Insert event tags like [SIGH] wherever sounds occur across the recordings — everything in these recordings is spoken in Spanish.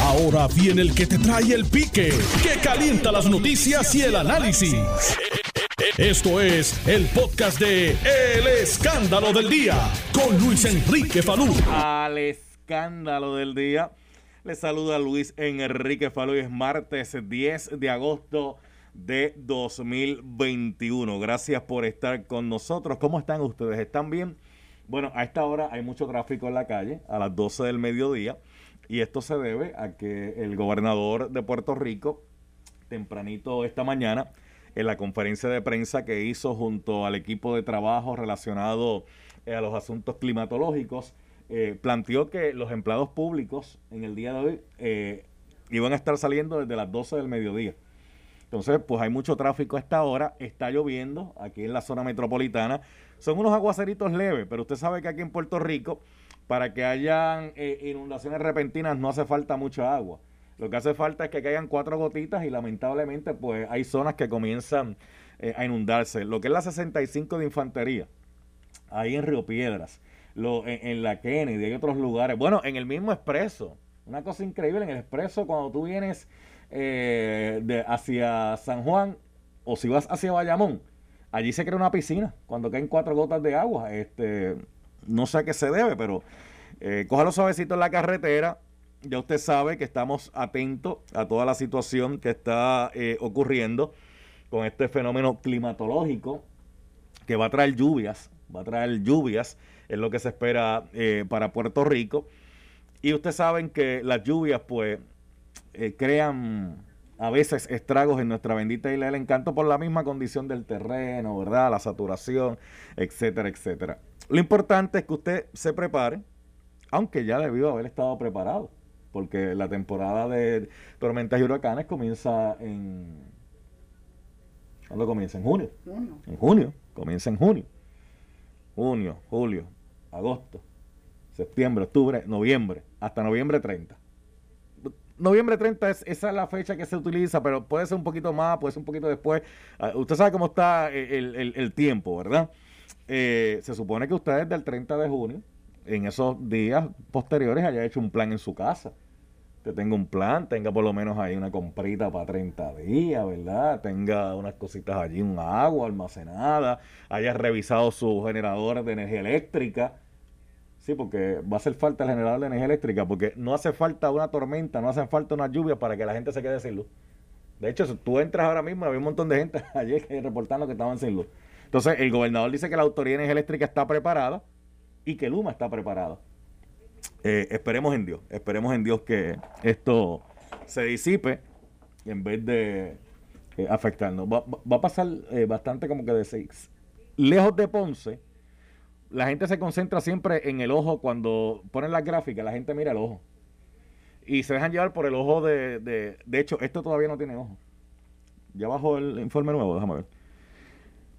Ahora viene el que te trae el pique, que calienta las noticias y el análisis. Esto es el podcast de El Escándalo del Día con Luis Enrique Falú. Al escándalo del día. Les saluda Luis Enrique Falú y es martes 10 de agosto de 2021. Gracias por estar con nosotros. ¿Cómo están ustedes? ¿Están bien? Bueno, a esta hora hay mucho tráfico en la calle, a las 12 del mediodía, y esto se debe a que el gobernador de Puerto Rico, tempranito esta mañana, en la conferencia de prensa que hizo junto al equipo de trabajo relacionado eh, a los asuntos climatológicos, eh, planteó que los empleados públicos en el día de hoy eh, iban a estar saliendo desde las 12 del mediodía. Entonces, pues hay mucho tráfico a esta hora, está lloviendo aquí en la zona metropolitana. Son unos aguaceritos leves, pero usted sabe que aquí en Puerto Rico, para que hayan eh, inundaciones repentinas, no hace falta mucha agua. Lo que hace falta es que caigan cuatro gotitas y lamentablemente, pues hay zonas que comienzan eh, a inundarse. Lo que es la 65 de infantería, ahí en Río Piedras, lo, en, la Kennedy, hay otros lugares. Bueno, en el mismo expreso. Una cosa increíble, en el expreso, cuando tú vienes eh, de, hacia San Juan o si vas hacia Bayamón, allí se crea una piscina cuando caen cuatro gotas de agua. Este, no sé a qué se debe, pero eh, cójalo suavecito en la carretera. Ya usted sabe que estamos atentos a toda la situación que está eh, ocurriendo con este fenómeno climatológico que va a traer lluvias, va a traer lluvias, es lo que se espera eh, para Puerto Rico. Y ustedes saben que las lluvias, pues, eh, crean a veces estragos en nuestra bendita isla del encanto por la misma condición del terreno, ¿verdad? La saturación, etcétera, etcétera. Lo importante es que usted se prepare, aunque ya debió haber estado preparado, porque la temporada de tormentas y huracanes comienza en... ¿Cuándo comienza? En junio. En junio, comienza en junio. Junio, julio, agosto, septiembre, octubre, noviembre, hasta noviembre 30 noviembre 30 es, esa es la fecha que se utiliza, pero puede ser un poquito más, puede ser un poquito después. Ah, usted sabe cómo está el, tiempo, ¿verdad? Eh, se supone que usted desde el 30 de junio, en esos días posteriores, haya hecho un plan en su casa. Que tenga un plan, tenga por lo menos ahí una comprita para 30 días, ¿verdad? Tenga unas cositas allí, un agua almacenada, haya revisado su generador de energía eléctrica Sí, porque va a hacer falta el generador de energía eléctrica, porque no hace falta una tormenta, no hace falta una lluvia para que la gente se quede sin luz. De hecho, tú entras ahora mismo, había un montón de gente [LAUGHS] ayer reportando que estaban sin luz. Entonces, el gobernador dice que la Autoridad Eléctrica está preparada y que Luma está preparada. Eh, esperemos en Dios, esperemos en Dios que esto se disipe en vez de eh, afectarnos. Va, a pasar eh, bastante como que de seis. Lejos de Ponce, la gente se concentra siempre en el ojo cuando ponen las gráficas, la gente mira el ojo. Y se dejan llevar por el ojo de, de, de hecho, esto todavía no tiene ojo. Ya bajo el informe nuevo, déjame ver.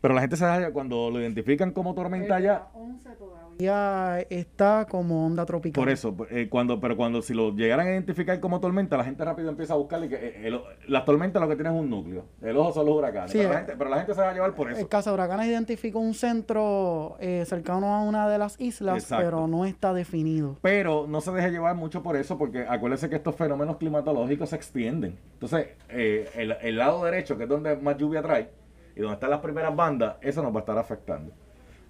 Pero la gente se deja, cuando lo identifican como tormenta ya está como onda tropical. Por eso, eh, cuando, pero cuando si lo llegaran a identificar como tormenta, la gente rápido empieza a buscarle que eh, las tormentas lo que tienen es un núcleo. El ojo son los huracanes. pero, la eh, gente, pero, la gente, se va a llevar por eso. El caso de huracanes identificó un centro cercano a una de las islas, pero no está definido. Pero no se deje llevar mucho por eso, porque acuérdese que estos fenómenos climatológicos se extienden. Entonces, el, el lado derecho, que es donde más lluvia trae, y donde están las primeras bandas, eso nos va a estar afectando.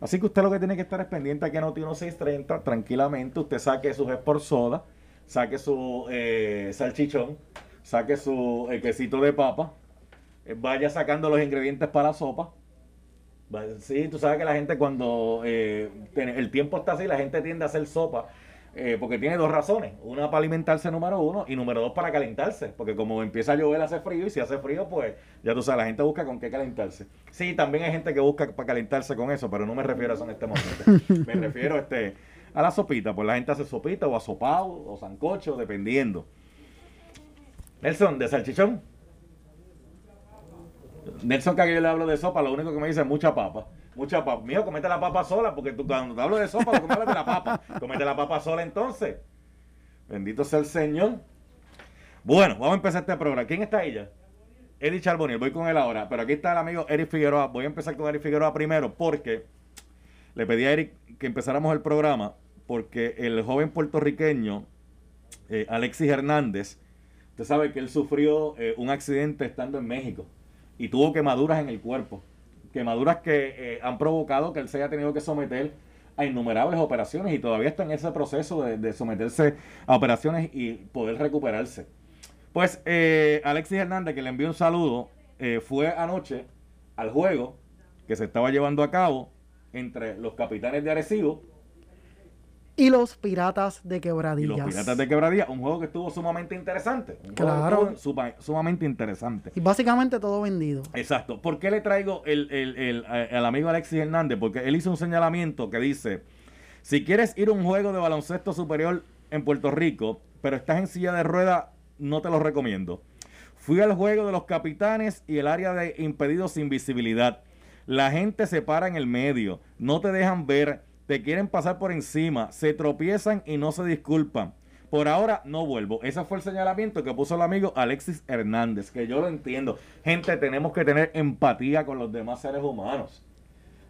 Así que usted lo que tiene que estar es pendiente a que no tiene 630, tranquilamente, usted saque su por soda, saque su eh, salchichón, saque su eh, quesito de papa, eh, vaya sacando los ingredientes para la sopa. Sí, tú sabes que la gente cuando el tiempo está así, la gente tiende a hacer sopa eh, porque tiene dos razones. Una para alimentarse, número uno, y número dos para calentarse. Porque como empieza a llover, hace frío, y si hace frío, pues ya tú sabes, la gente busca con qué calentarse. Sí, también hay gente que busca para calentarse con eso, pero no me refiero a eso en este momento. [LAUGHS] me refiero este, a la sopita. Pues la gente hace sopita o asopado o sancocho, dependiendo. Nelson, de salchichón. Nelson, que yo le hablo de sopa, lo único que me dice es mucha papa mucha papa. Mío, comete la papa sola, porque tú cuando te hablo de sopa, tú la papa. Comete la papa sola entonces. Bendito sea el Señor. Bueno, vamos a empezar este programa. ¿Quién está ella? Eric Charboniel, voy con él ahora. Pero aquí está el amigo Eric Figueroa. Voy a empezar con Eric Figueroa primero porque le pedí a Eric que empezáramos el programa porque el joven puertorriqueño eh, Alexis Hernández, usted sabe que él sufrió eh, un accidente estando en México y tuvo quemaduras en el cuerpo. Quemaduras que han provocado que él se haya tenido que someter a innumerables operaciones y todavía está en ese proceso de, someterse a operaciones y poder recuperarse. Pues Alexis Hernández, que le envió un saludo, fue anoche al juego que se estaba llevando a cabo entre los capitanes de Arecibo y los Piratas de Quebradillas. Y los Piratas de Quebradillas, un juego que estuvo sumamente interesante. claro. sumamente interesante. Y básicamente todo vendido. Exacto. ¿Por qué le traigo el, el, el, amigo Alexis Hernández? Porque él hizo un señalamiento que dice, si quieres ir a un juego de baloncesto superior en Puerto Rico, pero estás en silla de rueda, no te lo recomiendo. Fui al juego de los capitanes y el área de impedidos sin visibilidad. La gente se para en el medio, no te dejan ver, te quieren pasar por encima, se tropiezan y no se disculpan. Por ahora no vuelvo. Ese fue el señalamiento que puso el amigo Alexis Hernández, que yo lo entiendo. Gente, tenemos que tener empatía con los demás seres humanos.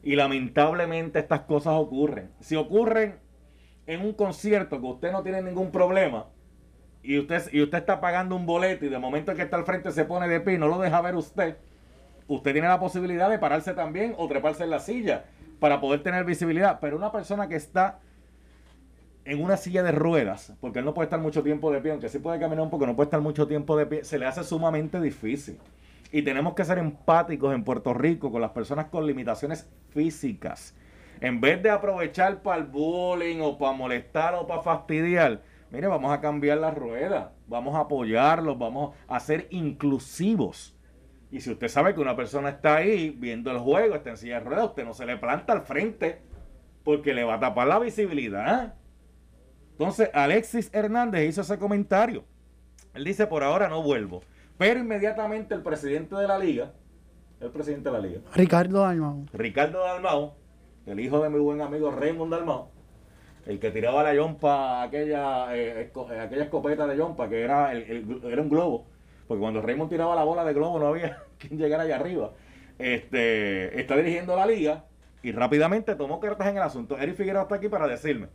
Y lamentablemente estas cosas ocurren. Si ocurren en un concierto que usted no tiene ningún problema, y usted, y usted está pagando un boleto y de momento que está al frente se pone de pie y no lo deja ver usted, usted tiene la posibilidad de pararse también o treparse en la silla para poder tener visibilidad. Pero una persona que está en una silla de ruedas, porque él no puede estar mucho tiempo de pie, aunque sí puede caminar un poco, no puede estar mucho tiempo de pie, se le hace sumamente difícil. Y tenemos que ser empáticos en Puerto Rico con las personas con limitaciones físicas. En vez de aprovechar para el bullying o para molestar o para fastidiar, mire, vamos a cambiar la rueda, vamos a apoyarlos, vamos a ser inclusivos. Y si usted sabe que una persona está ahí viendo el juego, está en silla de ruedas, usted no se le planta al frente porque le va a tapar la visibilidad. Entonces, Alexis Hernández hizo ese comentario. Él dice, por ahora no vuelvo. Pero inmediatamente el presidente de la liga, el presidente de la liga. Ricardo Dalmau. Ricardo Dalmau, el hijo de mi buen amigo Raymond Dalmau, el que tiraba la yompa, aquella, eh, eh, aquella escopeta de yompa, que era, era un globo, porque cuando Raymond tiraba la bola de globo no había [LAUGHS] quien llegara allá arriba. Este, está dirigiendo la liga y rápidamente tomó cartas en el asunto. Eric Figueroa está aquí para decirme.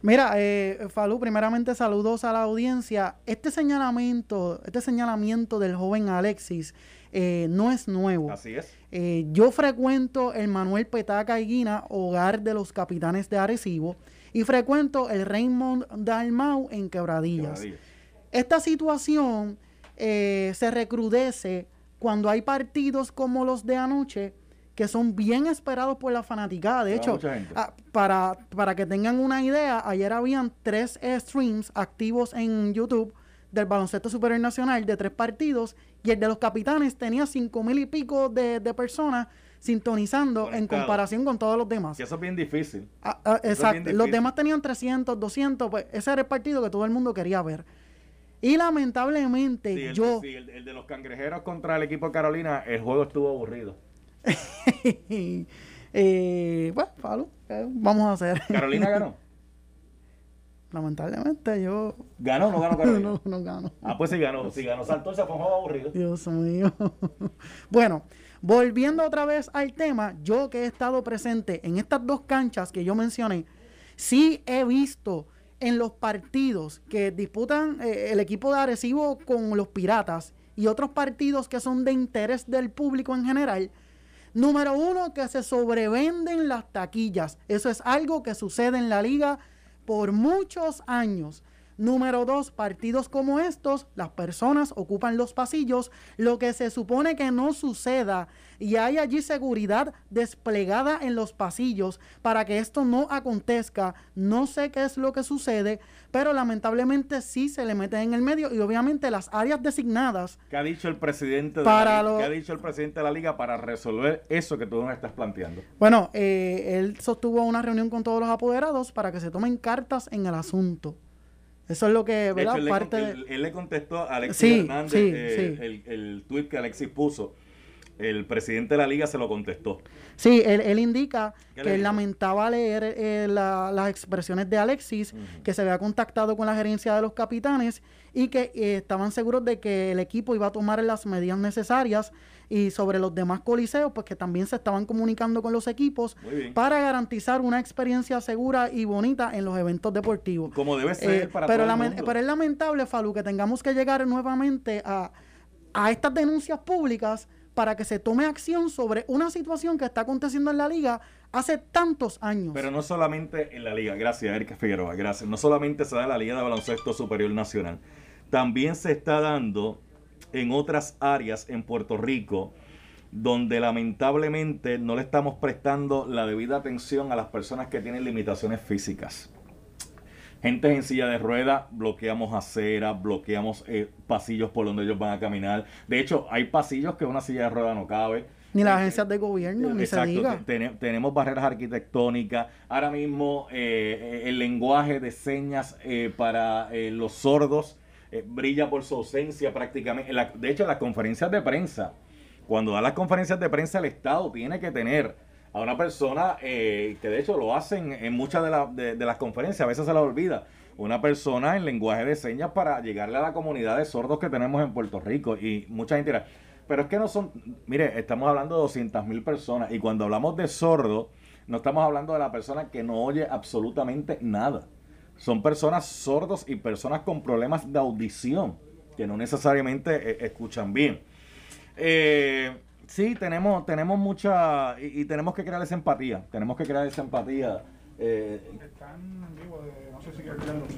Mira, eh, Falú, primeramente saludos a la audiencia. Este señalamiento, este señalamiento del joven Alexis eh, no es nuevo. Así es. Eh, yo frecuento el Manuel Petaca Guina, hogar de los capitanes de Arecibo, y frecuento el Raymond Dalmau en Quebradillas. Esta situación eh, se recrudece cuando hay partidos como los de anoche que son bien esperados por la fanaticada. De hecho, ah, para, para que tengan una idea, ayer habían tres streams activos en YouTube del baloncesto superior nacional de tres partidos y el de los capitanes tenía cinco mil y pico de, personas sintonizando en comparación con todos los demás. Y eso es bien difícil. Ah, ah, exacto. Los demás tenían 300, 200, pues ese era el partido que todo el mundo quería ver. Y lamentablemente yo... Sí, el, de los cangrejeros contra el equipo de Carolina, el juego estuvo aburrido. [LAUGHS] eh, bueno, Pablo, vamos a hacer? ¿Carolina ganó? [LAUGHS] Lamentablemente yo... ¿Ganó o no ganó Carolina? [LAUGHS] no, no ganó. Ah, pues sí ganó. Si ganó Santos, se fue un juego aburrido. Dios mío. bueno, volviendo otra vez al tema, yo que he estado presente en estas dos canchas que yo mencioné, sí he visto en los partidos que disputan eh, el equipo de Arecibo con los Piratas y otros partidos que son de interés del público en general, número uno, que se sobrevenden las taquillas. Eso es algo que sucede en la liga por muchos años. Número dos, partidos como estos, las personas ocupan los pasillos, lo que se supone que no suceda y hay allí seguridad desplegada en los pasillos para que esto no acontezca. No sé qué es lo que sucede, pero lamentablemente sí se le mete en el medio y obviamente las áreas designadas. ¿Qué ha dicho el presidente de, la, liga, ¿qué ha dicho el presidente de la liga para resolver eso que tú nos estás planteando? Bueno, eh, él sostuvo una reunión con todos los apoderados para que se tomen cartas en el asunto. Eso es lo que, ¿verdad? Parte él, le contestó a Alexis Hernández eh, El, el tweet que Alexis puso el presidente de la liga se lo contestó. Sí, él, indica que él lamentaba leer eh, las expresiones de Alexis, que se había contactado con la gerencia de los capitanes y que eh, estaban seguros de que el equipo iba a tomar las medidas necesarias y sobre los demás coliseos, pues que también se estaban comunicando con los equipos para garantizar una experiencia segura y bonita en los eventos deportivos. Como debe ser eh, para pero, todo el mundo. pero es lamentable, Falu, que tengamos que llegar nuevamente a, a estas denuncias públicas para que se tome acción sobre una situación que está aconteciendo en la liga hace tantos años. Pero no solamente en la liga, gracias Erika Figueroa, gracias. No solamente se da en la Liga de Baloncesto Superior Nacional, también se está dando en otras áreas en Puerto Rico donde lamentablemente no le estamos prestando la debida atención a las personas que tienen limitaciones físicas gente en silla de ruedas, bloqueamos aceras, bloqueamos eh, pasillos por donde ellos van a caminar. De hecho, hay pasillos que una silla de ruedas no cabe. Ni las agencias de gobierno, ni se diga. tenemos barreras arquitectónicas. Ahora mismo eh, el lenguaje de señas eh, para los sordos brilla por su ausencia prácticamente. de hecho, las conferencias de prensa, cuando da las conferencias de prensa, el Estado tiene que tener a una persona eh, que de hecho lo hacen en muchas de, las conferencias, a veces se la olvida, una persona en lenguaje de señas para llegarle a la comunidad de sordos que tenemos en Puerto Rico y mucha gente dirá, pero es que no son, mire, estamos hablando de 200 mil personas y cuando hablamos de sordo, no estamos hablando de la persona que no oye absolutamente nada. Son personas sordos y personas con problemas de audición que no necesariamente eh, escuchan bien. Eh, Sí, tenemos, tenemos mucha, y, tenemos que crear esa empatía, tenemos que crear esa empatía. Eh, Están en vivo, no sé si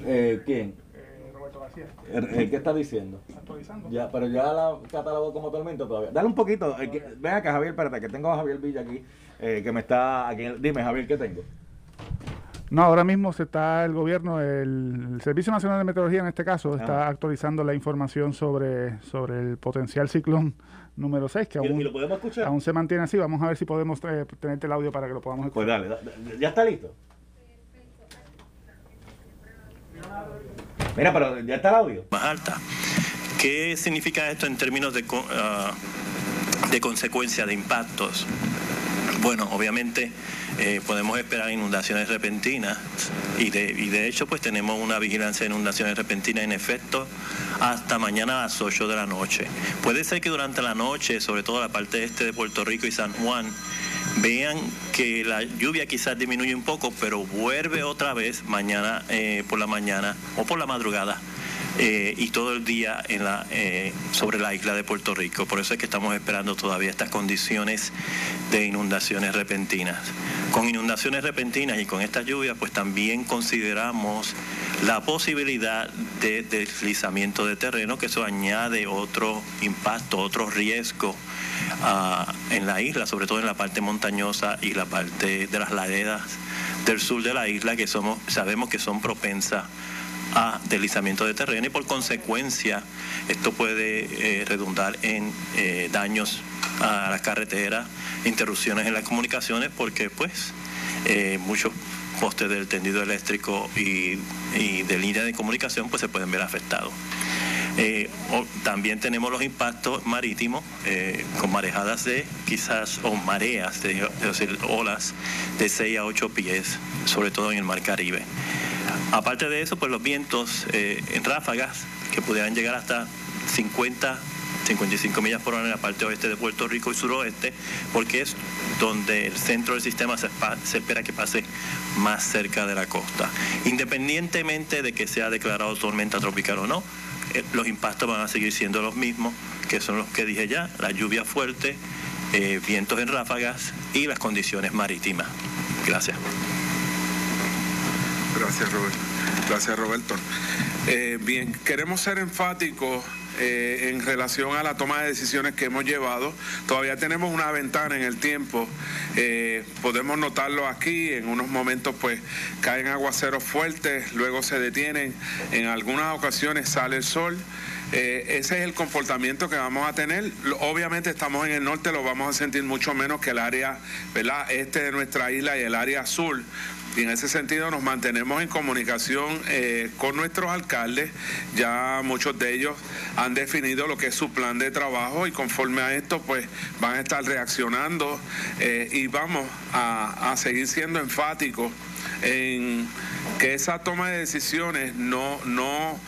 eh, ¿Quién? Eh, Roberto García. Eh, ¿Qué está diciendo? Actualizando. Ya, pero ya la catalogó como tormento todavía. Dale un poquito, ven acá Javier, espérate, que tengo a Javier Villa aquí, que me está, aquí, dime Javier, ¿qué tengo? No, ahora mismo se está el gobierno, el, Servicio Nacional de Meteorología en este caso, está actualizando la información sobre, sobre el potencial ciclón número 6, que aún, aún se mantiene así. Vamos a ver si podemos eh, tenerte el audio para que lo podamos escuchar. Pues dale, ¿ya está listo? Mira, pero ya está el audio. Más alta. ¿Qué significa esto en términos de, uh, de consecuencia, de impactos? Bueno, obviamente eh, podemos esperar inundaciones repentinas y de, y de hecho pues tenemos una vigilancia de inundaciones repentinas en efecto hasta mañana a las 8 de la noche. Puede ser que durante la noche, sobre todo la parte este de Puerto Rico y San Juan, vean que la lluvia quizás disminuye un poco, pero vuelve otra vez mañana eh, por la mañana o por la madrugada. Eh, y todo el día eh, sobre la isla de Puerto Rico. Por eso es que estamos esperando todavía estas condiciones de inundaciones repentinas. Con inundaciones repentinas y con estas lluvias, pues también consideramos la posibilidad de deslizamiento de terreno, que eso añade otro impacto, otro riesgo ah, en la isla, sobre todo en la parte montañosa y la parte de las laderas del sur de la isla, que somos, sabemos que son propensas a deslizamiento de terreno y por consecuencia esto puede eh, redundar en eh, daños a las carreteras, interrupciones en las comunicaciones, porque pues eh, muchos postes del tendido eléctrico y, de línea de comunicación pues se pueden ver afectados. Eh, también tenemos los impactos marítimos eh, con marejadas de quizás, o mareas, de, decir, olas de 6 a 8 pies, sobre todo en el mar Caribe. Aparte de eso, pues los vientos eh, en ráfagas que pudieran llegar hasta 50 55 millas por hora en la parte oeste de Puerto Rico y suroeste, porque es donde el centro del sistema se, espera que pase más cerca de la costa. Independientemente de que sea declarado tormenta tropical o no, los impactos van a seguir siendo los mismos, que son los que dije ya, la lluvia fuerte, eh, vientos en ráfagas y las condiciones marítimas. Gracias. Gracias, Roberto. Gracias, Roberto. Eh, bien, queremos ser enfáticos eh, en relación a la toma de decisiones que hemos llevado. Todavía tenemos una ventana en el tiempo. Eh, podemos notarlo aquí. En unos momentos pues caen aguaceros fuertes, luego se detienen. En algunas ocasiones sale el sol. ese es el comportamiento que vamos a tener. Obviamente estamos en el norte, lo vamos a sentir mucho menos que el área ¿verdad? este de nuestra isla y el área sur. Y en ese sentido nos mantenemos en comunicación eh, con nuestros alcaldes. Ya muchos de ellos han definido lo que es su plan de trabajo y conforme a esto pues van a estar reaccionando eh, y vamos a, seguir siendo enfáticos en que esa toma de decisiones no, no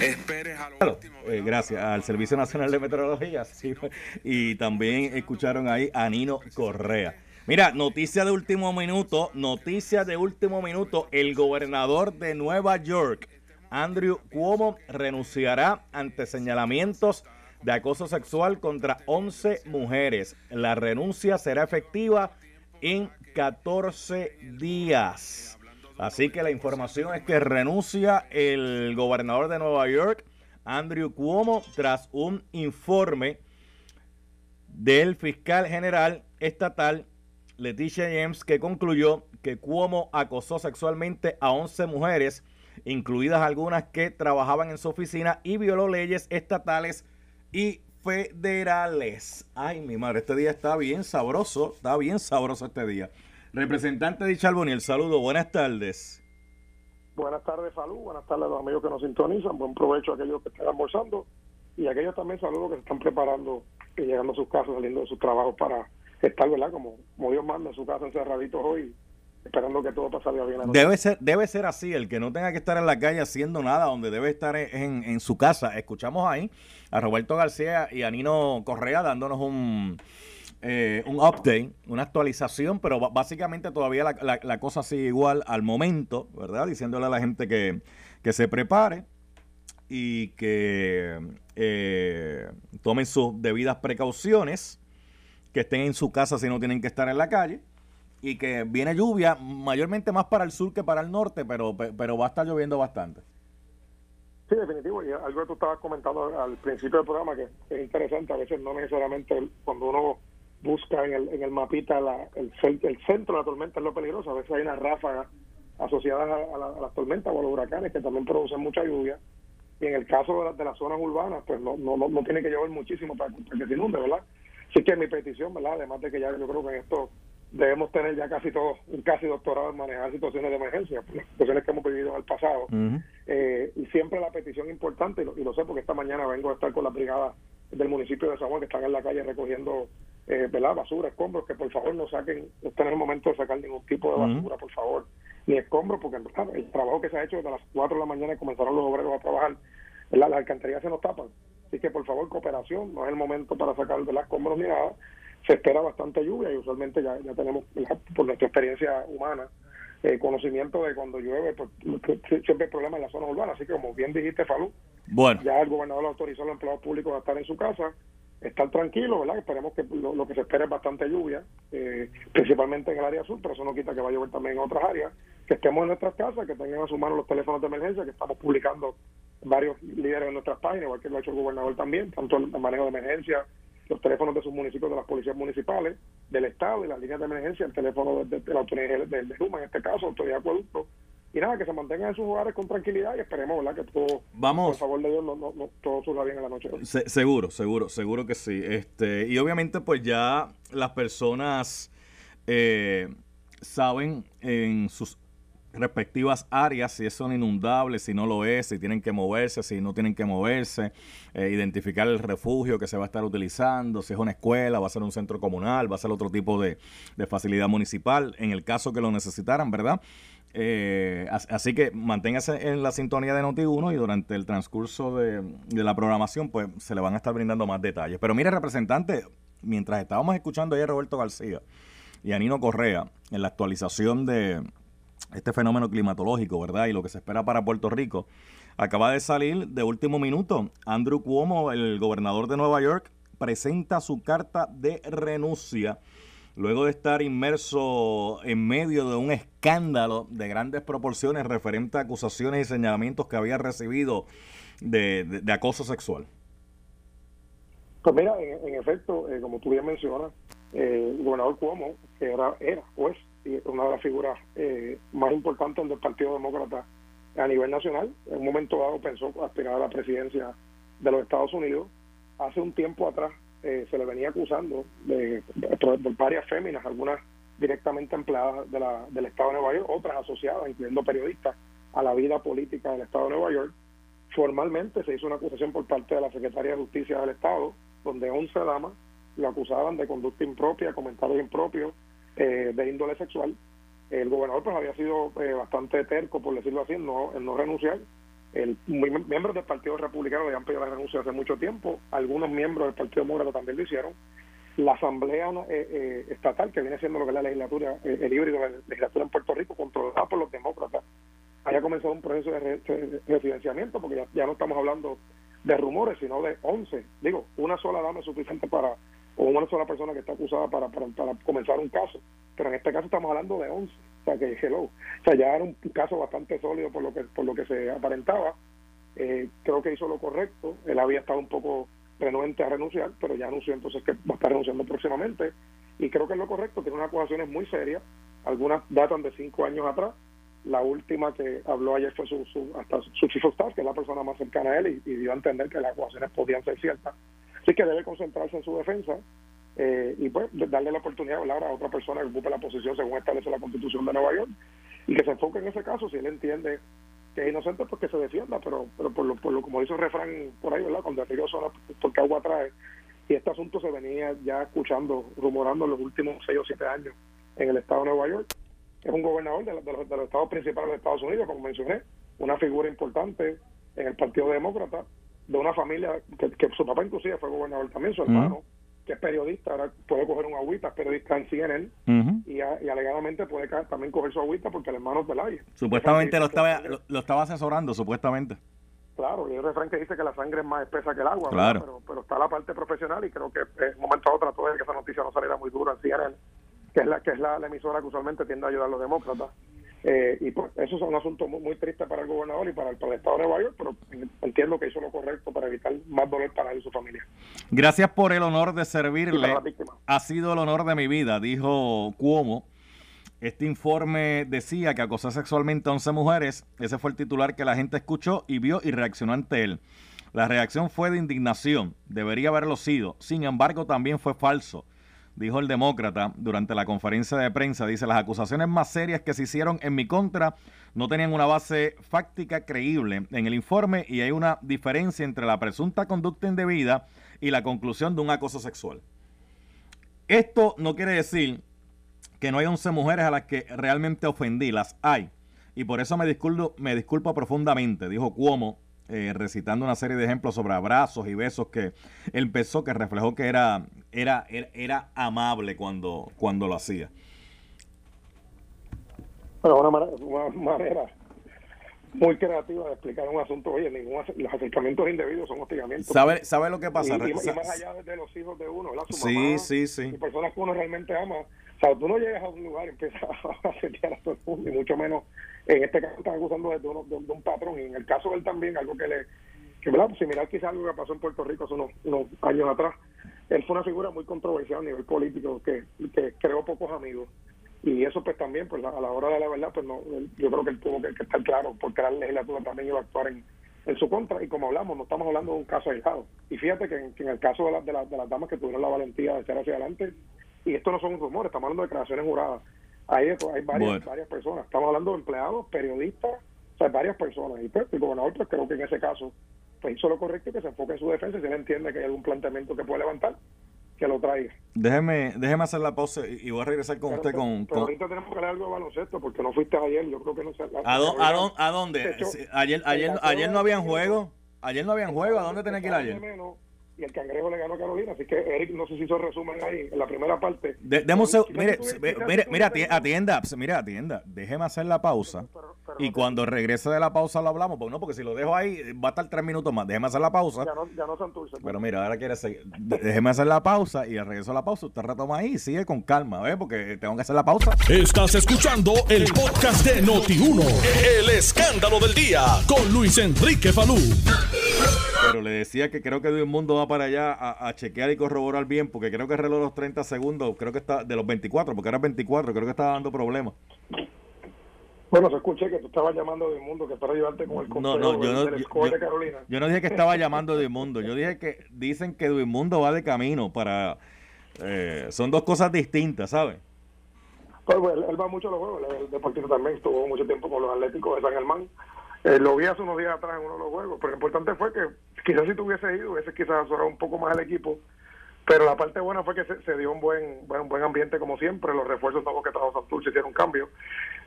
esperes a lo último. Eh, gracias al Servicio Nacional de Meteorología sí, y también escucharon ahí a Nino Correa. Mira, noticia de último minuto, noticia de último minuto, el gobernador de Nueva York, Andrew Cuomo, renunciará ante señalamientos de acoso sexual contra 11 mujeres. La renuncia será efectiva en 14 días. Así que la información es que renuncia el gobernador de Nueva York, Andrew Cuomo, tras un informe del fiscal general estatal Leticia James, que concluyó que Cuomo acosó sexualmente a 11 mujeres, incluidas algunas que trabajaban en su oficina, y violó leyes estatales y federales. Ay, mi madre, este día está bien sabroso, está bien sabroso este día. Representante de Chalboni, saludo, buenas tardes. Buenas tardes, salud, buenas tardes a los amigos que nos sintonizan, buen provecho a aquellos que están almorzando y a aquellos también saludos que se están preparando y llegando a sus casas, saliendo de sus trabajos para estar, ¿verdad? Como, Dios manda su casa encerraditos hoy, esperando que todo pase bien. Debe ser, debe ser así, el que no tenga que estar en la calle haciendo nada, donde debe estar en, en su casa. Escuchamos ahí a Roberto García y a Nino Correa dándonos un, eh, un update, una actualización, pero básicamente todavía la, la, cosa sigue igual al momento, ¿verdad? Diciéndole a la gente que, que se prepare y que eh, tomen sus debidas precauciones que estén en su casa si no tienen que estar en la calle y que viene lluvia, mayormente más para el sur que para el norte, pero, pero va a estar lloviendo bastante. Sí, definitivo. Y algo que tú estabas comentando al principio del programa, que es interesante, a veces no necesariamente cuando uno busca en el, en el mapita el, el centro de la tormenta es lo peligroso, a veces hay una ráfaga asociadas a, las tormentas o a los huracanes que también producen mucha lluvia. Y en el caso de, las zonas urbanas, pues no, no, no, tiene que llover muchísimo para, para que se inunde, ¿verdad? Así que mi petición, ¿verdad? Además de que ya yo creo que en esto debemos tener ya casi todo, un casi doctorado en manejar situaciones de emergencia, situaciones que hemos vivido en el pasado. Eh, y siempre la petición importante, y lo, sé porque esta mañana vengo a estar con la brigada del municipio de San Juan que están en la calle recogiendo eh, ¿verdad? basura, escombros, que por favor no saquen, no estén en el momento de sacar ningún tipo de basura, por favor, ni escombros, porque el trabajo que se ha hecho desde las 4 de la mañana comenzaron los obreros a trabajar, ¿verdad? las alcantarillas se nos tapan Así que por favor, cooperación, no es el momento para sacar de las escombros ni nada. Se espera bastante lluvia y usualmente ya, ya tenemos, por nuestra experiencia humana, eh, conocimiento de cuando llueve, pues, siempre hay problemas en la zona urbana. Así que, como bien dijiste, Falú, bueno. ya el gobernador autorizó a los empleados públicos a estar en su casa, estar tranquilos, ¿verdad? Esperemos que lo, que se espera es bastante lluvia, eh, principalmente en el área sur, pero eso no quita que va a llover también en otras áreas. Que estemos en nuestras casas, que tengan a su mano los teléfonos de emergencia, que estamos publicando varios líderes en nuestras páginas, igual que lo ha hecho el gobernador también, tanto el manejo de emergencia, los teléfonos de sus municipios, de las policías municipales, del Estado y las líneas de emergencia, el teléfono de, la autoridad del de, Luma, en este caso, autoridad de acueducto. Y nada, que se mantengan en sus hogares con tranquilidad y esperemos, ¿verdad? Que todo, Vamos. por favor de Dios, no, no, todo surja bien en la noche. seguro, seguro, seguro que sí. este Y obviamente, pues ya las personas eh, saben en sus respectivas áreas, si son inundables, si no lo es, si tienen que moverse, si no tienen que moverse, eh, identificar el refugio que se va a estar utilizando, si es una escuela, va a ser un centro comunal, va a ser otro tipo de, facilidad municipal, en el caso que lo necesitaran, ¿verdad? Eh, así que manténgase en la sintonía de Noti1 y durante el transcurso de, de, la programación, pues se le van a estar brindando más detalles. Pero mire, representante, mientras estábamos escuchando ayer a Roberto García y a Nino Correa en la actualización de este fenómeno climatológico, ¿verdad? Y lo que se espera para Puerto Rico. Acaba de salir de último minuto, Andrew Cuomo, el gobernador de Nueva York, presenta su carta de renuncia luego de estar inmerso en medio de un escándalo de grandes proporciones referente a acusaciones y señalamientos que había recibido de, acoso sexual. Pues mira, en, efecto, eh, como tú bien mencionas, eh, el gobernador Cuomo, que era, era o es una de las figuras eh, más importantes del Partido Demócrata a nivel nacional. En un momento dado pensó aspirar a la presidencia de los Estados Unidos. Hace un tiempo atrás eh, se le venía acusando de, por, varias féminas, algunas directamente empleadas de la, del Estado de Nueva York, otras asociadas, incluyendo periodistas, a la vida política del Estado de Nueva York. Formalmente se hizo una acusación por parte de la Secretaría de Justicia del Estado, donde 11 damas lo acusaban de conducta impropia, comentarios impropios, eh, de índole sexual. El gobernador pues había sido eh, bastante terco, por decirlo así, no, en no renunciar. El, miembros del Partido Republicano habían pedido la renuncia hace mucho tiempo, algunos miembros del Partido Demócrata también lo hicieron. La Asamblea eh, Estatal, que viene siendo lo que es la legislatura, el híbrido de la legislatura en Puerto Rico, controlada por los demócratas, haya comenzado un proceso de, residenciamiento, porque ya, ya no estamos hablando de rumores, sino de 11. Digo, una sola dama es suficiente para o una sola persona que está acusada para, para, comenzar un caso. Pero en este caso estamos hablando de 11. O sea, que hello. O sea, ya era un caso bastante sólido por lo que, por lo que se aparentaba. Eh, creo que hizo lo correcto. Él había estado un poco renuente a renunciar, pero ya anunció entonces que va a estar renunciando próximamente. Y creo que es lo correcto. Tiene unas acusaciones muy serias. Algunas datan de cinco años atrás. La última que habló ayer fue su, su, hasta su chief of que es la persona más cercana a él, y dio a entender que las acusaciones podían ser ciertas Así que debe concentrarse en su defensa eh, y pues darle la oportunidad a otra persona que ocupe la posición según establece la Constitución de Nueva York y que se enfoque en ese caso si él entiende que es inocente pues que se defienda pero pero por lo, por lo como dice el refrán por ahí verdad cuando el río suena porque agua trae y este asunto se venía ya escuchando rumorando en los últimos seis o siete años en el estado de Nueva York es un gobernador de, los, de los estados principales de Estados Unidos como mencioné una figura importante en el Partido Demócrata de una familia que, su papá inclusive fue gobernador también, su hermano, que es periodista, ahora puede coger un agüita, es periodista en CNN y, alegadamente puede también coger su agüita porque el hermano es del aire. Supuestamente lo estaba, lo, estaba asesorando, supuestamente. Claro, y hay un refrán que dice que la sangre es más espesa que el agua, pero, pero está la parte profesional y creo que en un momento a otro de que esa noticia no saliera muy dura en CNN, que es la que es la, la emisora que usualmente tiende a ayudar a los demócratas. Eh, y pues eso es un asunto muy, triste para el gobernador y para el, Estado de Nueva York, pero entiendo que hizo lo correcto para evitar más dolor para él y su familia. Gracias por el honor de servirle. Ha sido el honor de mi vida, dijo Cuomo. Este informe decía que acosó sexualmente a 11 mujeres. Ese fue el titular que la gente escuchó y vio y reaccionó ante él. La reacción fue de indignación. Debería haberlo sido. Sin embargo, también fue falso dijo el demócrata durante la conferencia de prensa, dice, las acusaciones más serias que se hicieron en mi contra no tenían una base fáctica creíble en el informe y hay una diferencia entre la presunta conducta indebida y la conclusión de un acoso sexual. Esto no quiere decir que no hay 11 mujeres a las que realmente ofendí, las hay. Y por eso me disculpo, me disculpo profundamente, dijo Cuomo eh, recitando una serie de ejemplos sobre abrazos y besos que él pensó que reflejó que era, era, era, amable cuando, cuando lo hacía. Bueno, una manera, muy creativa de explicar un asunto. Oye, ningún, los acercamientos indebidos son hostigamientos. ¿Sabe, ¿Sabe lo que pasa? Y, más allá de los hijos de uno, Su sí, sí, sí. Y personas que uno realmente ama. O sea, tú no llegas a un lugar y empiezas [LAUGHS] a asediar a todo el mundo, y mucho menos en este caso están acusando de, de, un patrón y en el caso de él también algo que le que verdad pues similar quizás algo que pasó en Puerto Rico hace unos, años atrás él fue una figura muy controversial a nivel político que, que creó pocos amigos y eso pues también pues a la hora de la verdad pues no yo creo que él tuvo que, estar claro porque la legislatura también iba a actuar en, en su contra y como hablamos no estamos hablando de un caso aislado. Y fíjate que en, el caso de, la, de, de las damas que tuvieron la valentía de echar hacia adelante y esto no son rumores estamos hablando de declaraciones juradas hay, hay varias, varias personas. Estamos hablando de empleados, periodistas, o sea, varias personas. Y pues, el gobernador, pues creo que en ese caso, pues hizo lo correcto y que se enfoque en su defensa. Si él entiende que hay algún planteamiento que puede levantar, que lo traiga. Déjeme, déjeme hacer la pausa y voy a regresar con usted con, pero, ahorita tenemos que hablar algo de baloncesto porque no fuiste ayer. Yo creo que no sé. ¿A, ¿A, dónde? ayer, ayer, ayer no habían juego. Ayer no habían juego. ¿A dónde tenía que ir ayer? Y el Cangrejo le ganó a Carolina. Así que Eric, no sé si hizo resumen ahí en la primera parte. demos, mire, mire, mira, atienda, mira, atienda. Déjeme hacer la pausa. y cuando regrese de la pausa lo hablamos. Pues no, porque si lo dejo ahí va a estar tres minutos más. Déjeme hacer la pausa. Ya no, ya no pues. Pero mira, ahora quiere seguir. Déjeme hacer la pausa y al regreso de la pausa usted retoma ahí y sigue con calma, ¿ves? Porque tengo que hacer la pausa. Estás escuchando el podcast de Noti1. El escándalo del día con Luis Enrique Falú. Pero le decía que creo que mundo va para allá a, chequear y corroborar bien, porque creo que el reloj de los 30 segundos, creo que está de los 24, porque era 24, creo que estaba dando problemas. Bueno, se escuché que tú estabas llamando de mundo, que para ayudarte con el consejo no, no, yo no, de Carolina. Yo no dije que estaba llamando de mundo, yo dije que dicen que Duimundo va de camino para... Eh, son dos cosas distintas, ¿sabes? Pues, pues él, va mucho a los juegos, el deportista también estuvo mucho tiempo con los Atléticos de San Germán. Eh, lo vi hace unos días atrás en uno de los juegos, pero lo importante fue que quizás si tuviese ido, hubiese quizás asesorado un poco más el equipo, pero la parte buena fue que se, dio un buen, buen buen ambiente como siempre, los refuerzos nuevos que trajo Santurce hicieron un cambio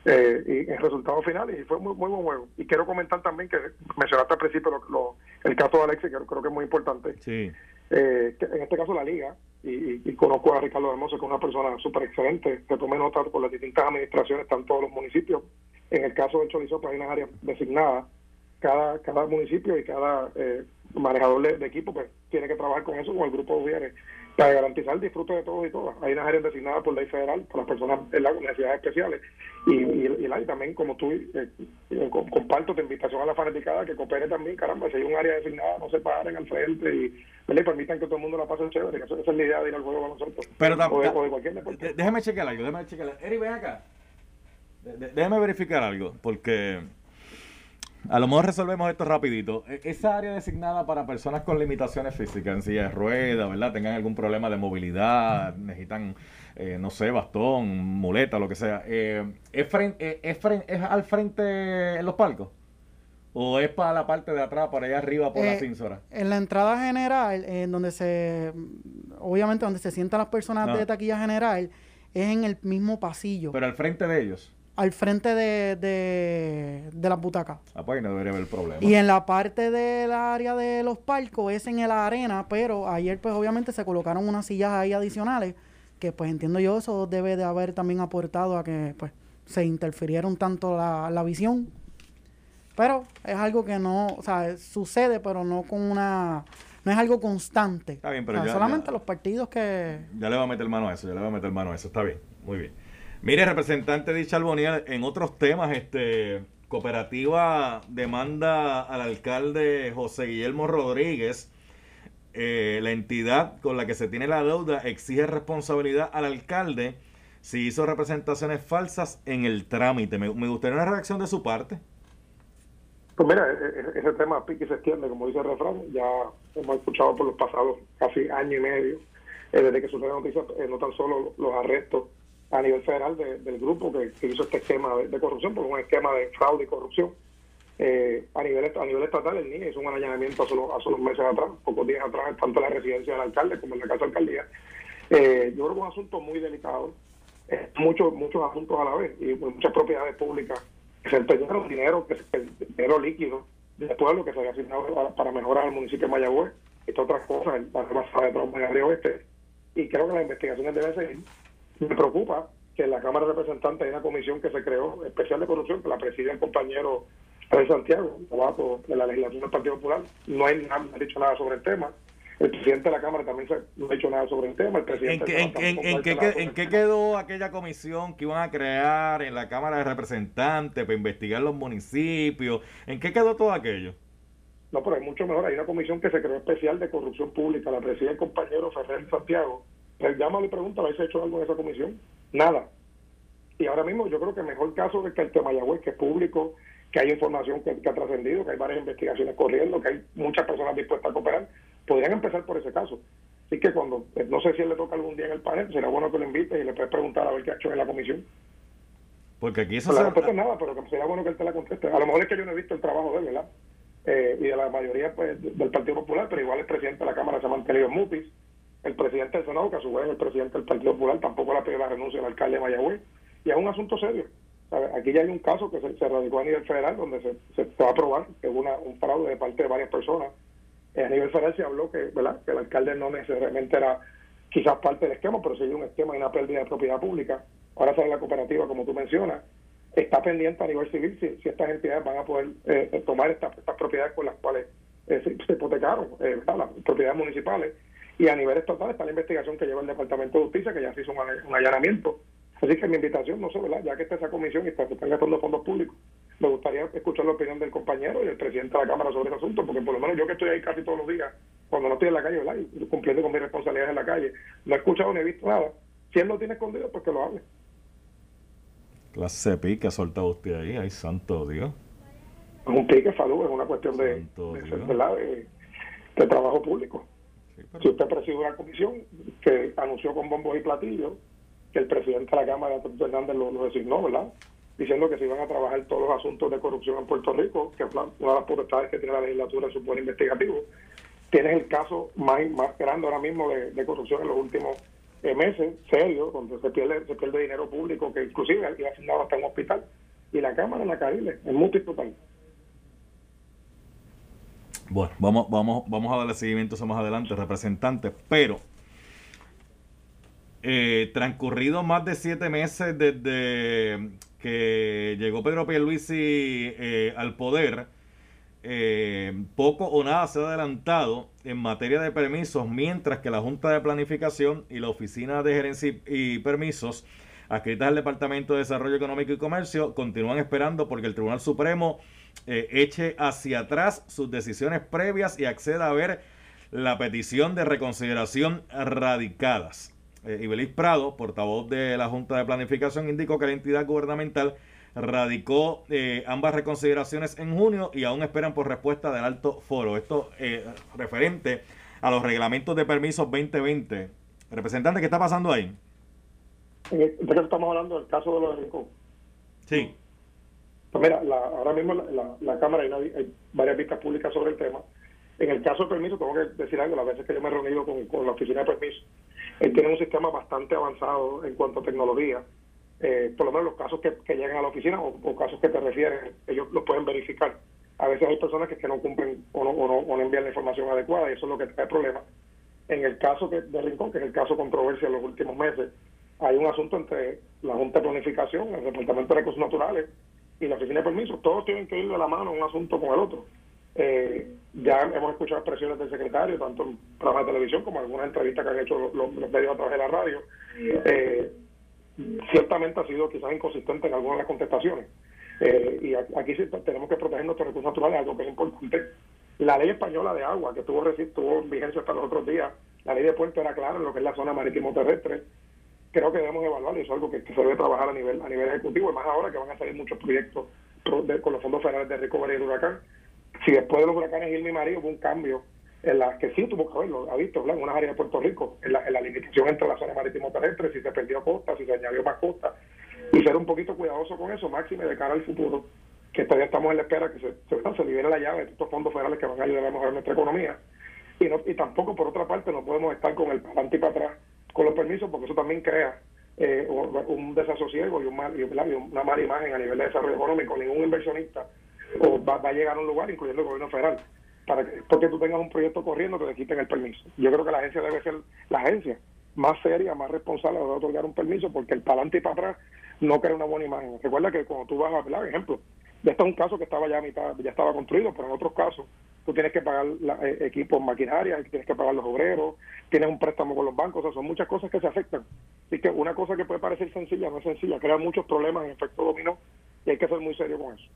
eh, y el resultado final y fue muy, muy buen juego. Y quiero comentar también que mencionaste al principio lo, el caso de Alexis, que creo que es muy importante. Sí. Eh, en este caso la liga, y, conozco a Ricardo Hermoso, que es una persona súper excelente, que tome nota por las distintas administraciones, están todos los municipios. En el caso de Chorizo, pues hay unas áreas designadas. Cada, cada municipio y cada eh, manejador de, equipo pues tiene que trabajar con eso, con el grupo de para garantizar el disfrute de todos y todas. Hay unas áreas designadas por ley federal para las personas en las necesidades especiales. Y, y, también, como tú eh, eh, comparto tu invitación a la fanaticada que coopere también, caramba, si hay un área designada, no se paren al frente y le permitan que todo el mundo la pase chévere. Esa, es la idea de ir al juego con nosotros. Pero o, de, cualquier deporte. Déjame chequear algo, déjame chequear. Eri, ven acá. Déjame verificar algo, porque a lo mejor resolvemos esto rapidito. E, esa área designada para personas con limitaciones físicas, en silla de ruedas, ¿verdad? Tengan algún problema de movilidad, necesitan, eh, no sé, bastón, muleta, lo que sea. Eh, ¿es, frente, eh, es, al frente en los palcos? ¿O es para la parte de atrás, para allá arriba, por la cínsora? En la entrada general, en donde se, obviamente donde se sientan las personas de taquilla general, es en el mismo pasillo. Pero al frente de ellos al frente de, de, las butacas. Ah, pues no debería haber problema. Y en la parte del área de los palcos es en la arena, pero ayer pues obviamente se colocaron unas sillas ahí adicionales, que pues entiendo yo eso debe de haber también aportado a que pues se interfirieron tanto la, la visión. Pero es algo que no, o sea, sucede, pero no con una no es algo constante. Está bien, pero solamente los partidos que... Ya le va a meter mano a eso, ya le va a meter mano a eso. Está bien, muy bien. Mire, representante de Charboniel, en otros temas, este cooperativa demanda al alcalde José Guillermo Rodríguez. Eh, la entidad con la que se tiene la deuda exige responsabilidad al alcalde si hizo representaciones falsas en el trámite. Me, gustaría una reacción de su parte. Pues mira, e, e, ese tema pique se extiende, como dice el refrán, ya hemos escuchado por los pasados casi año y medio, eh, desde que sucede la noticia, eh, no tan solo los arrestos a nivel federal del grupo que, hizo este esquema de, corrupción, por un esquema de fraude y corrupción. Eh, a nivel a nivel estatal, el NIE hizo un allanamiento hace unos, meses atrás, pocos días atrás, tanto en la residencia del alcalde como en la casa de alcaldía. Eh, yo creo que es un asunto muy delicado, muchos muchos asuntos a la vez y muchas propiedades públicas que se empeñaron dinero, que el dinero líquido del pueblo que se había asignado para, mejorar el municipio de Mayagüez todas otras cosas, la rebasada de Trump Oeste. Y creo que las investigaciones deben seguir me preocupa que en la Cámara de Representantes hay una comisión que se creó especial de corrupción que la preside el compañero de Santiago, novato de la legislación del Partido Popular. No hay nada, ha dicho nada sobre el tema. El presidente de la Cámara también no ha dicho nada sobre el tema. El presidente ¿En, en, qué, quedó aquella comisión que iban a crear en la Cámara de Representantes para investigar los municipios? ¿En qué quedó todo aquello? No, pero hay mucho mejor. Hay una comisión que se creó especial de corrupción pública. La preside el compañero Ferrer Santiago pues llámalo y pregunta, ¿habéis hecho algo en esa comisión? Nada. Y ahora mismo yo creo que el mejor caso es que el tema Mayagüez, que es público, que hay información que, ha trascendido, que hay varias investigaciones corriendo, que hay muchas personas dispuestas a cooperar, podrían empezar por ese caso. Así que cuando, eh, no sé si él le toca algún día en el panel, será bueno que lo invite y le puedes preguntar a ver qué ha hecho en la comisión. Porque aquí eso no la respuesta es nada, pero que sería bueno que él te la conteste. A lo mejor es que yo no he visto el trabajo de él, ¿verdad? Eh, y de la mayoría pues, del Partido Popular, pero igual el presidente de la Cámara se ha mantenido en mutis el presidente del Senado, que a su vez es el presidente del Partido Popular, tampoco le ha pedido la renuncia al alcalde de Mayagüez. Y es un asunto serio. Aquí ya hay un caso que se, radicó a nivel federal donde se, se, va a probar que hubo un fraude de parte de varias personas. Eh, a nivel federal se habló que, ¿verdad? que el alcalde no necesariamente era quizás parte del esquema, pero sí un esquema y una pérdida de propiedad pública. Ahora sale la cooperativa, como tú mencionas. Está pendiente a nivel civil si, si estas entidades van a poder eh, tomar estas, propiedades con las cuales eh, se, hipotecaron, las propiedades municipales y a nivel estatal está la investigación que lleva el Departamento de Justicia, que ya se hizo un, allanamiento. Así que mi invitación, no sé, ¿verdad? Ya que está esa comisión y está, se están gastando fondos públicos, me gustaría escuchar la opinión del compañero y del presidente de la Cámara sobre el asunto, porque por lo menos yo que estoy ahí casi todos los días, cuando no estoy en la calle, ¿verdad? Y cumpliendo con mis responsabilidades en la calle, no he escuchado ni he visto nada. Si él lo tiene escondido, pues que lo hable. Clase pique ha soltado usted ahí, ay santo Dios. Es un pique, salud, es una cuestión de, de, trabajo público. Si usted preside una comisión que anunció con bombos y platillos que el presidente de la Cámara, Antonio Fernández, lo, designó, ¿verdad? Diciendo que se iban a trabajar todos los asuntos de corrupción en Puerto Rico, que es una de las potestades que tiene la legislatura en su poder investigativo. Tienes el caso más, más grande ahora mismo de, corrupción en los últimos eh, meses, serio, donde se pierde, se pierde dinero público, que inclusive ha asignado hasta un hospital. Y la Cámara en la calle, es multitotal. Bueno, vamos, vamos, vamos a darle seguimiento eso más adelante, representantes, pero eh, transcurrido más de siete meses desde que llegó Pedro Pierluisi eh, al poder, eh, poco o nada se ha adelantado en materia de permisos, mientras que la Junta de Planificación y la Oficina de Gerencia y Permisos, adscritas al Departamento de Desarrollo Económico y Comercio, continúan esperando porque el Tribunal Supremo eh, eche hacia atrás sus decisiones previas y acceda a ver la petición de reconsideración radicadas. Eh, Ibeliz Prado, portavoz de la Junta de Planificación, indicó que la entidad gubernamental radicó eh, ambas reconsideraciones en junio y aún esperan por respuesta del alto foro. Esto eh, referente a los reglamentos de permisos 2020. Representante, ¿qué está pasando ahí? estamos hablando del caso de los. Sí. Pues mira, ahora mismo la, la, Cámara hay, varias vistas públicas sobre el tema. En el caso del permiso, tengo que decir algo, las veces que yo me he reunido con, la oficina de permiso, él tiene un sistema bastante avanzado en cuanto a tecnología. Eh, por lo menos los casos que, llegan a la oficina o, casos que te refieren, ellos lo pueden verificar. A veces hay personas que, no cumplen o no, o no, envían la información adecuada y eso es lo que trae problemas. En el caso de Rincón, que es el caso controversia en los últimos meses, hay un asunto entre la Junta de Planificación, el Departamento de Recursos Naturales y la oficina de permisos, todos tienen que ir de la mano un asunto con el otro. Eh, ya hemos escuchado expresiones del secretario, tanto en programas de televisión como en algunas entrevistas que han hecho los, medios a través de la radio. Eh, ciertamente ha sido quizás inconsistente en algunas de las contestaciones. Eh, y aquí sí tenemos que proteger nuestros recursos naturales, algo que es importante. La ley española de agua, que tuvo, tuvo vigencia hasta los otros días, la ley de puerto era clara en lo que es la zona marítimo terrestre, creo que debemos evaluar y es algo que, se debe trabajar a nivel a nivel ejecutivo y más ahora que van a salir muchos proyectos con los fondos federales de recovery del huracán. Si después de los huracanes Irma y María hubo un cambio en la que sí tuvo que haberlo, ha visto en unas áreas de Puerto Rico, en la, en la limitación entre la zona marítimo terrestre, si se perdió costa, si se añadió más costa, y ser un poquito cuidadoso con eso, máximo de cara al futuro, que todavía estamos en la espera que se, se, se libere la llave de estos fondos federales que van a ayudar a mejorar nuestra economía. Y, no, y tampoco, por otra parte, no podemos estar con el para y para atrás con los permisos, porque eso también crea eh, un desasosiego y, un mal, y una mala imagen a nivel de desarrollo económico. Ningún inversionista o va, a llegar a un lugar, incluyendo el gobierno federal, para que, porque tú tengas un proyecto corriendo que te quiten el permiso. Yo creo que la agencia debe ser la agencia más seria, más responsable de otorgar un permiso, porque el palante y para atrás no crea una buena imagen. Recuerda que cuando tú vas a hablar, ejemplo, este es un caso que estaba ya a mitad, ya estaba construido, pero en otros casos tú tienes que pagar la, eh, equipos, maquinaria, tienes que pagar los obreros, tienes un préstamo con los bancos, o sea, son muchas cosas que se afectan. Así que una cosa que puede parecer sencilla no es sencilla, crea muchos problemas en efecto dominó y hay que ser muy serio con eso.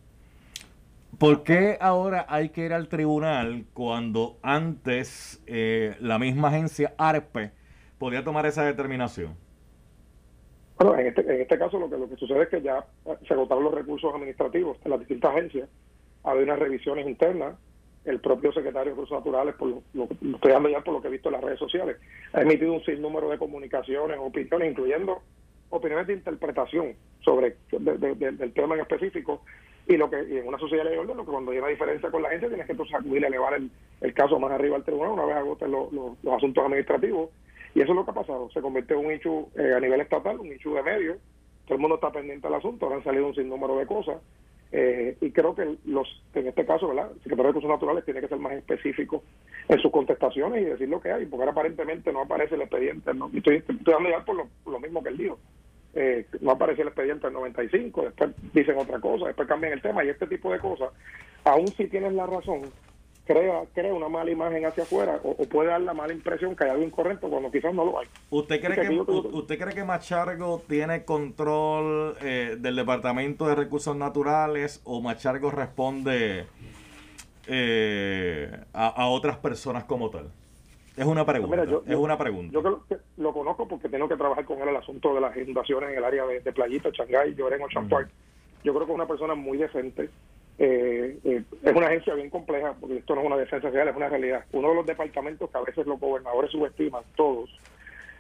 ¿Por qué ahora hay que ir al tribunal cuando antes eh, la misma agencia ARPE podía tomar esa determinación? Bueno, en este, en este caso lo que, lo que sucede es que ya se agotaron los recursos administrativos de las distintas agencias, había unas revisiones internas, el propio secretario de Recursos Naturales, por lo, estoy dando ya por lo que he visto en las redes sociales, ha emitido un sinnúmero de comunicaciones, opiniones, incluyendo opiniones de interpretación sobre del tema en específico, y lo que en una sociedad de orden, lo que cuando hay una diferencia con la agencia, tienes que entonces acudir a elevar el, el caso más arriba al tribunal una vez agoten los, los, asuntos administrativos. Y eso es lo que ha pasado. Se convirtió en un hecho eh, a nivel estatal, un hecho de medio. Todo el mundo está pendiente del asunto. Ahora han salido un sinnúmero de cosas. Eh, y creo que los en este caso, ¿verdad? El secretario de Recursos Naturales tiene que ser más específico en sus contestaciones y decir lo que hay, porque ahora aparentemente no aparece el expediente. estoy, estoy dando ya por lo, lo mismo que él dijo eh, no aparece el expediente del 95, después dicen otra cosa, después cambian el tema y este tipo de cosas, aún si tienes la razón, crea, crea una mala imagen hacia afuera o, puede dar la mala impresión que hay algo incorrecto cuando quizás no lo hay. ¿Usted cree que, usted cree que Machargo tiene control eh, del Departamento de Recursos Naturales o Machargo responde eh, a, a otras personas como tal? Es una pregunta. es una pregunta. Yo que lo, conozco porque tengo que trabajar con él el asunto de las inundaciones en el área de, de Playita, Shanghái, Lloren o Champán. Yo creo que es una persona muy decente. Eh, eh, es una agencia bien compleja, porque esto no es una defensa real, es una realidad. Uno de los departamentos que a veces los gobernadores subestiman, todos,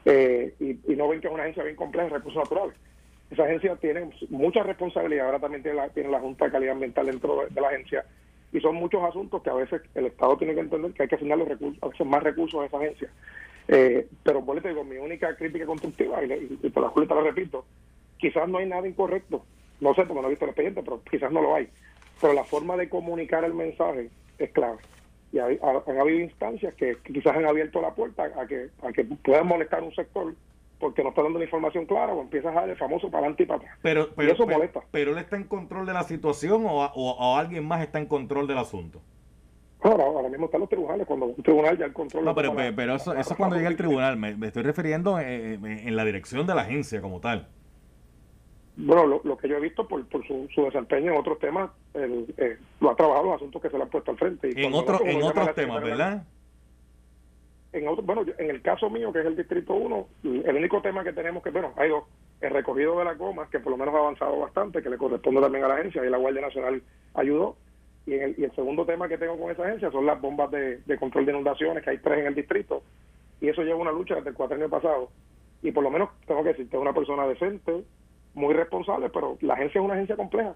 eh, y, no ven que es una agencia bien compleja de recursos naturales. Esa agencia tiene mucha responsabilidad, ahora también tiene la, tiene la Junta de Calidad Ambiental dentro de, la agencia, y son muchos asuntos que a veces el Estado tiene que entender que hay que asignarle recursos, a veces más recursos a esa agencia. pero por te digo, mi única crítica constructiva, y, y, por la cual te lo repito, quizás no hay nada incorrecto, no sé porque no he visto el expediente, pero quizás no lo hay pero la forma de comunicar el mensaje es clave. Y hay, han habido instancias que, quizás han abierto la puerta a que, a que puedan molestar un sector porque no está dando la información clara o empiezas a dar el famoso para adelante y para atrás. Pero, pero, eso molesta. Pero él está en control de la situación o, o, alguien más está en control del asunto. Ahora, ahora mismo están los tribunales, cuando un tribunal ya el control... No, pero, pero, eso, eso es cuando llega el tribunal, me, estoy refiriendo en la dirección de la agencia como tal bueno, lo, que yo he visto por, por su, desempeño en otros temas, el, eh, lo ha trabajado los asuntos que se le han puesto al frente. Y en, otro, en otros temas, ¿verdad? En bueno, en el caso mío, que es el Distrito 1, el único tema que tenemos que, bueno, hay dos, el recorrido de la goma, que por lo menos ha avanzado bastante, que le corresponde también a la agencia, y la Guardia Nacional ayudó. Y, en el, y el segundo tema que tengo con esa agencia son las bombas de, de control de inundaciones, que hay tres en el distrito, y eso lleva una lucha desde el cuatro años pasado. Y por lo menos tengo que decirte, es una persona decente, muy responsable, pero la agencia es una agencia compleja.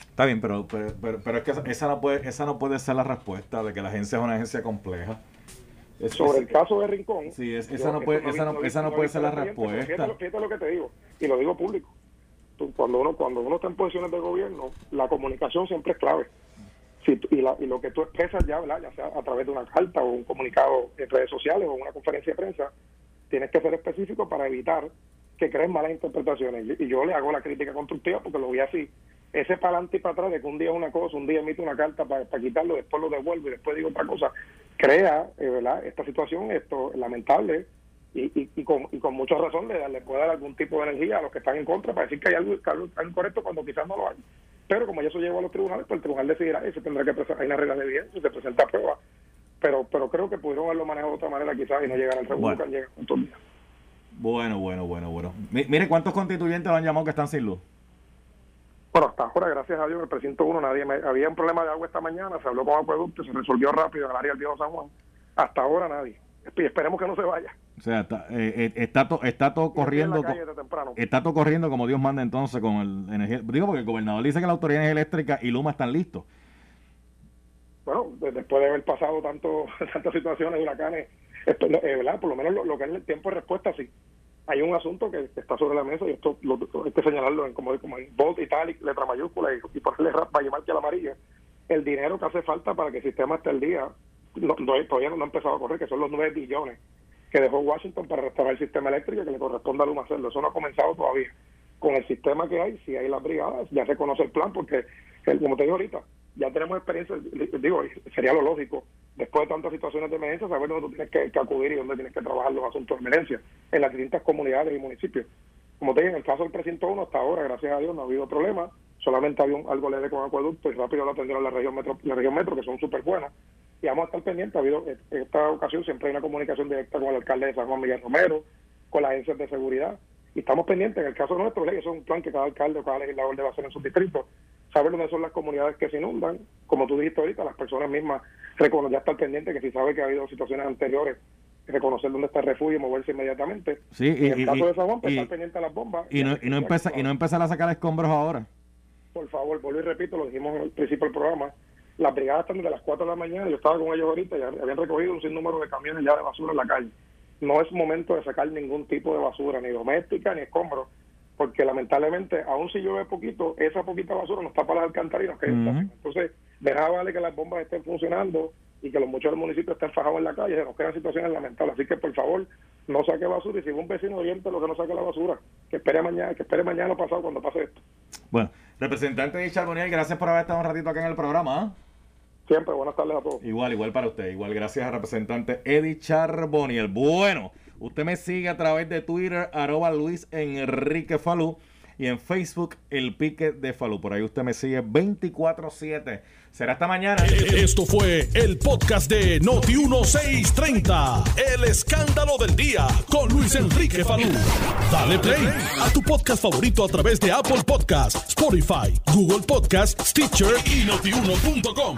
Está bien, pero, pero, pero, es que esa no, puede, esa no puede ser la respuesta de que la agencia es una agencia compleja. Sobre el caso de Rincón. Sí, esa, no puede, esa, no, esa no puede ser la respuesta. Fíjate, lo que te digo, y lo digo público. cuando uno cuando uno está en posiciones de gobierno, la comunicación siempre es clave. Si, y, la, y lo que tú expresas ya, ya sea a través de una carta o un comunicado en redes sociales o una conferencia de prensa, tienes que ser específico para evitar que creen malas interpretaciones. Y yo le hago la crítica constructiva porque lo vi así. Ese para adelante y para atrás de que un día es una cosa, un día emite una carta para, quitarlo, después lo devuelvo y después digo otra cosa, crea eh, ¿verdad? esta situación esto lamentable y, y, con, y con mucha razón le, le puede dar algún tipo de energía a los que están en contra para decir que hay algo, incorrecto cuando quizás no lo hay. Pero como ya eso llegó a los tribunales, pues el tribunal decidirá y se tendrá que presentar, hay una regla de evidencia, se presenta prueba. Pero, pero creo que pudieron haberlo manejado de otra manera quizás y no llegar al tribunal bueno. que han bueno, bueno, bueno, bueno. mire, ¿cuántos constituyentes lo han llamado que están sin luz? Bueno, hasta ahora, gracias a Dios, el precinto uno, nadie me, había un problema de agua esta mañana, se habló con acueducto, se resolvió rápido en el área del Viejo San Juan. Hasta ahora nadie. Esperemos que no se vaya. O sea, está, eh, eh está, está todo corriendo. está todo corriendo como Dios manda entonces con el energía. Digo, porque el gobernador dice que la autoridad eléctrica y Luma están listos. Bueno, después de haber pasado tanto, [LAUGHS] tantas situaciones, huracanes, ¿verdad? Por lo menos lo, que es el tiempo de respuesta, sí. Hay un asunto que está sobre la mesa y esto lo, hay que señalarlo en, como, como en bold, italic, letra mayúscula y, y ponerle vaya que la amarilla. El dinero que hace falta para que el sistema esté al día, no, todavía no ha empezado a correr, que son los 9 billones que dejó Washington para restaurar el sistema eléctrico que le corresponde a Luma hacerlo. Eso no ha comenzado todavía. Con el sistema que hay, si hay las brigadas, ya se conoce el plan, porque, como te digo ahorita, ya tenemos experiencia, digo, sería lo lógico, después de tantas situaciones de emergencia, saber dónde tienes que, acudir y dónde tienes que trabajar los asuntos de emergencia, en las distintas comunidades y municipios. Como te digo, en el caso del precinto 1, hasta ahora, gracias a Dios, no ha habido problemas, solamente había algo leve con acueducto y rápido lo atendieron la región metro, la región metro, que son súper buenas, y vamos a estar pendientes, ha habido, en esta ocasión siempre hay una comunicación directa con el alcalde de San Juan Miguel Romero, con las agencias de seguridad, y estamos pendientes, en el caso nuestro, es un plan que cada alcalde o cada legislador debe hacer en sus distritos, saber dónde son las comunidades que se inundan, como tú dijiste ahorita, las personas mismas ya están pendientes que si sabe que ha habido situaciones anteriores, reconocer dónde está el refugio y moverse inmediatamente. Sí, y, en el caso de San pues, estar pendiente a las bombas. Y no, y no, empezar, y no empezar a sacar escombros ahora. Por favor, vuelvo y repito, lo dijimos en el principio del programa, las brigadas están desde las 4 de la mañana, yo estaba con ellos ahorita y habían recogido un sinnúmero de camiones ya de basura en la calle. No es momento de sacar ningún tipo de basura, ni doméstica, ni escombros porque lamentablemente, aún si llueve poquito, esa poquita basura nos tapa las alcantarillas. Que Entonces, vale que las bombas estén funcionando y que los muchos municipios estén fajados en la calle, se nos quedan situaciones lamentables. Así que, por favor, no saque basura y si un vecino oriente lo que no saque la basura, que espere mañana, que espere mañana pasado cuando pase esto. Bueno, representante de Charboniel, gracias por haber estado un ratito acá en el programa. ¿ah? Siempre, buenas tardes a todos. Igual, igual para usted. Igual, gracias al representante Eddie Charboniel. Bueno, usted me sigue a través de Twitter, arroba Luis Enrique Falú. y en Facebook El Pique de Falú. Por ahí usted me sigue 24-7. Será esta mañana. Esto fue el podcast de Noti1630. El escándalo del día con Luis Enrique Falú. Dale play a tu podcast favorito a través de Apple Podcasts, Spotify, Google Podcasts, Stitcher y notiuno.com.